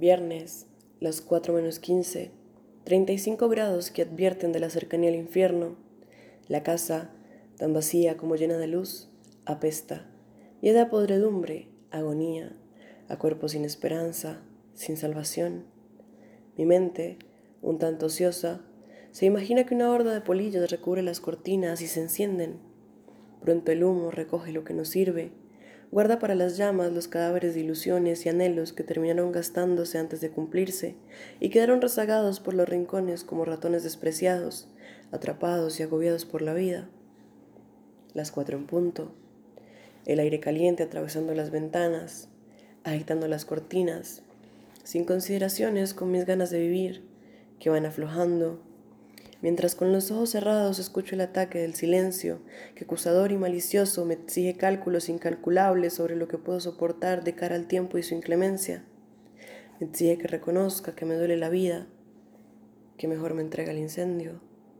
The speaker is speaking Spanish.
Viernes, las 4 menos 15, 35 grados que advierten de la cercanía al infierno. La casa, tan vacía como llena de luz, apesta, y a podredumbre, agonía, a cuerpo sin esperanza, sin salvación. Mi mente, un tanto ociosa, se imagina que una horda de polillos recubre las cortinas y se encienden. Pronto el humo recoge lo que no sirve, guarda para las llamas los cadáveres de ilusiones y anhelos que terminaron gastándose antes de cumplirse y quedaron rezagados por los rincones como ratones despreciados, atrapados y agobiados por la vida. Las cuatro en punto. El aire caliente atravesando las ventanas, agitando las cortinas, sin consideraciones con mis ganas de vivir, que van aflojando mientras con los ojos cerrados escucho el ataque del silencio, que acusador y malicioso me exige cálculos incalculables sobre lo que puedo soportar de cara al tiempo y su inclemencia. Me exige que reconozca que me duele la vida, que mejor me entrega el incendio.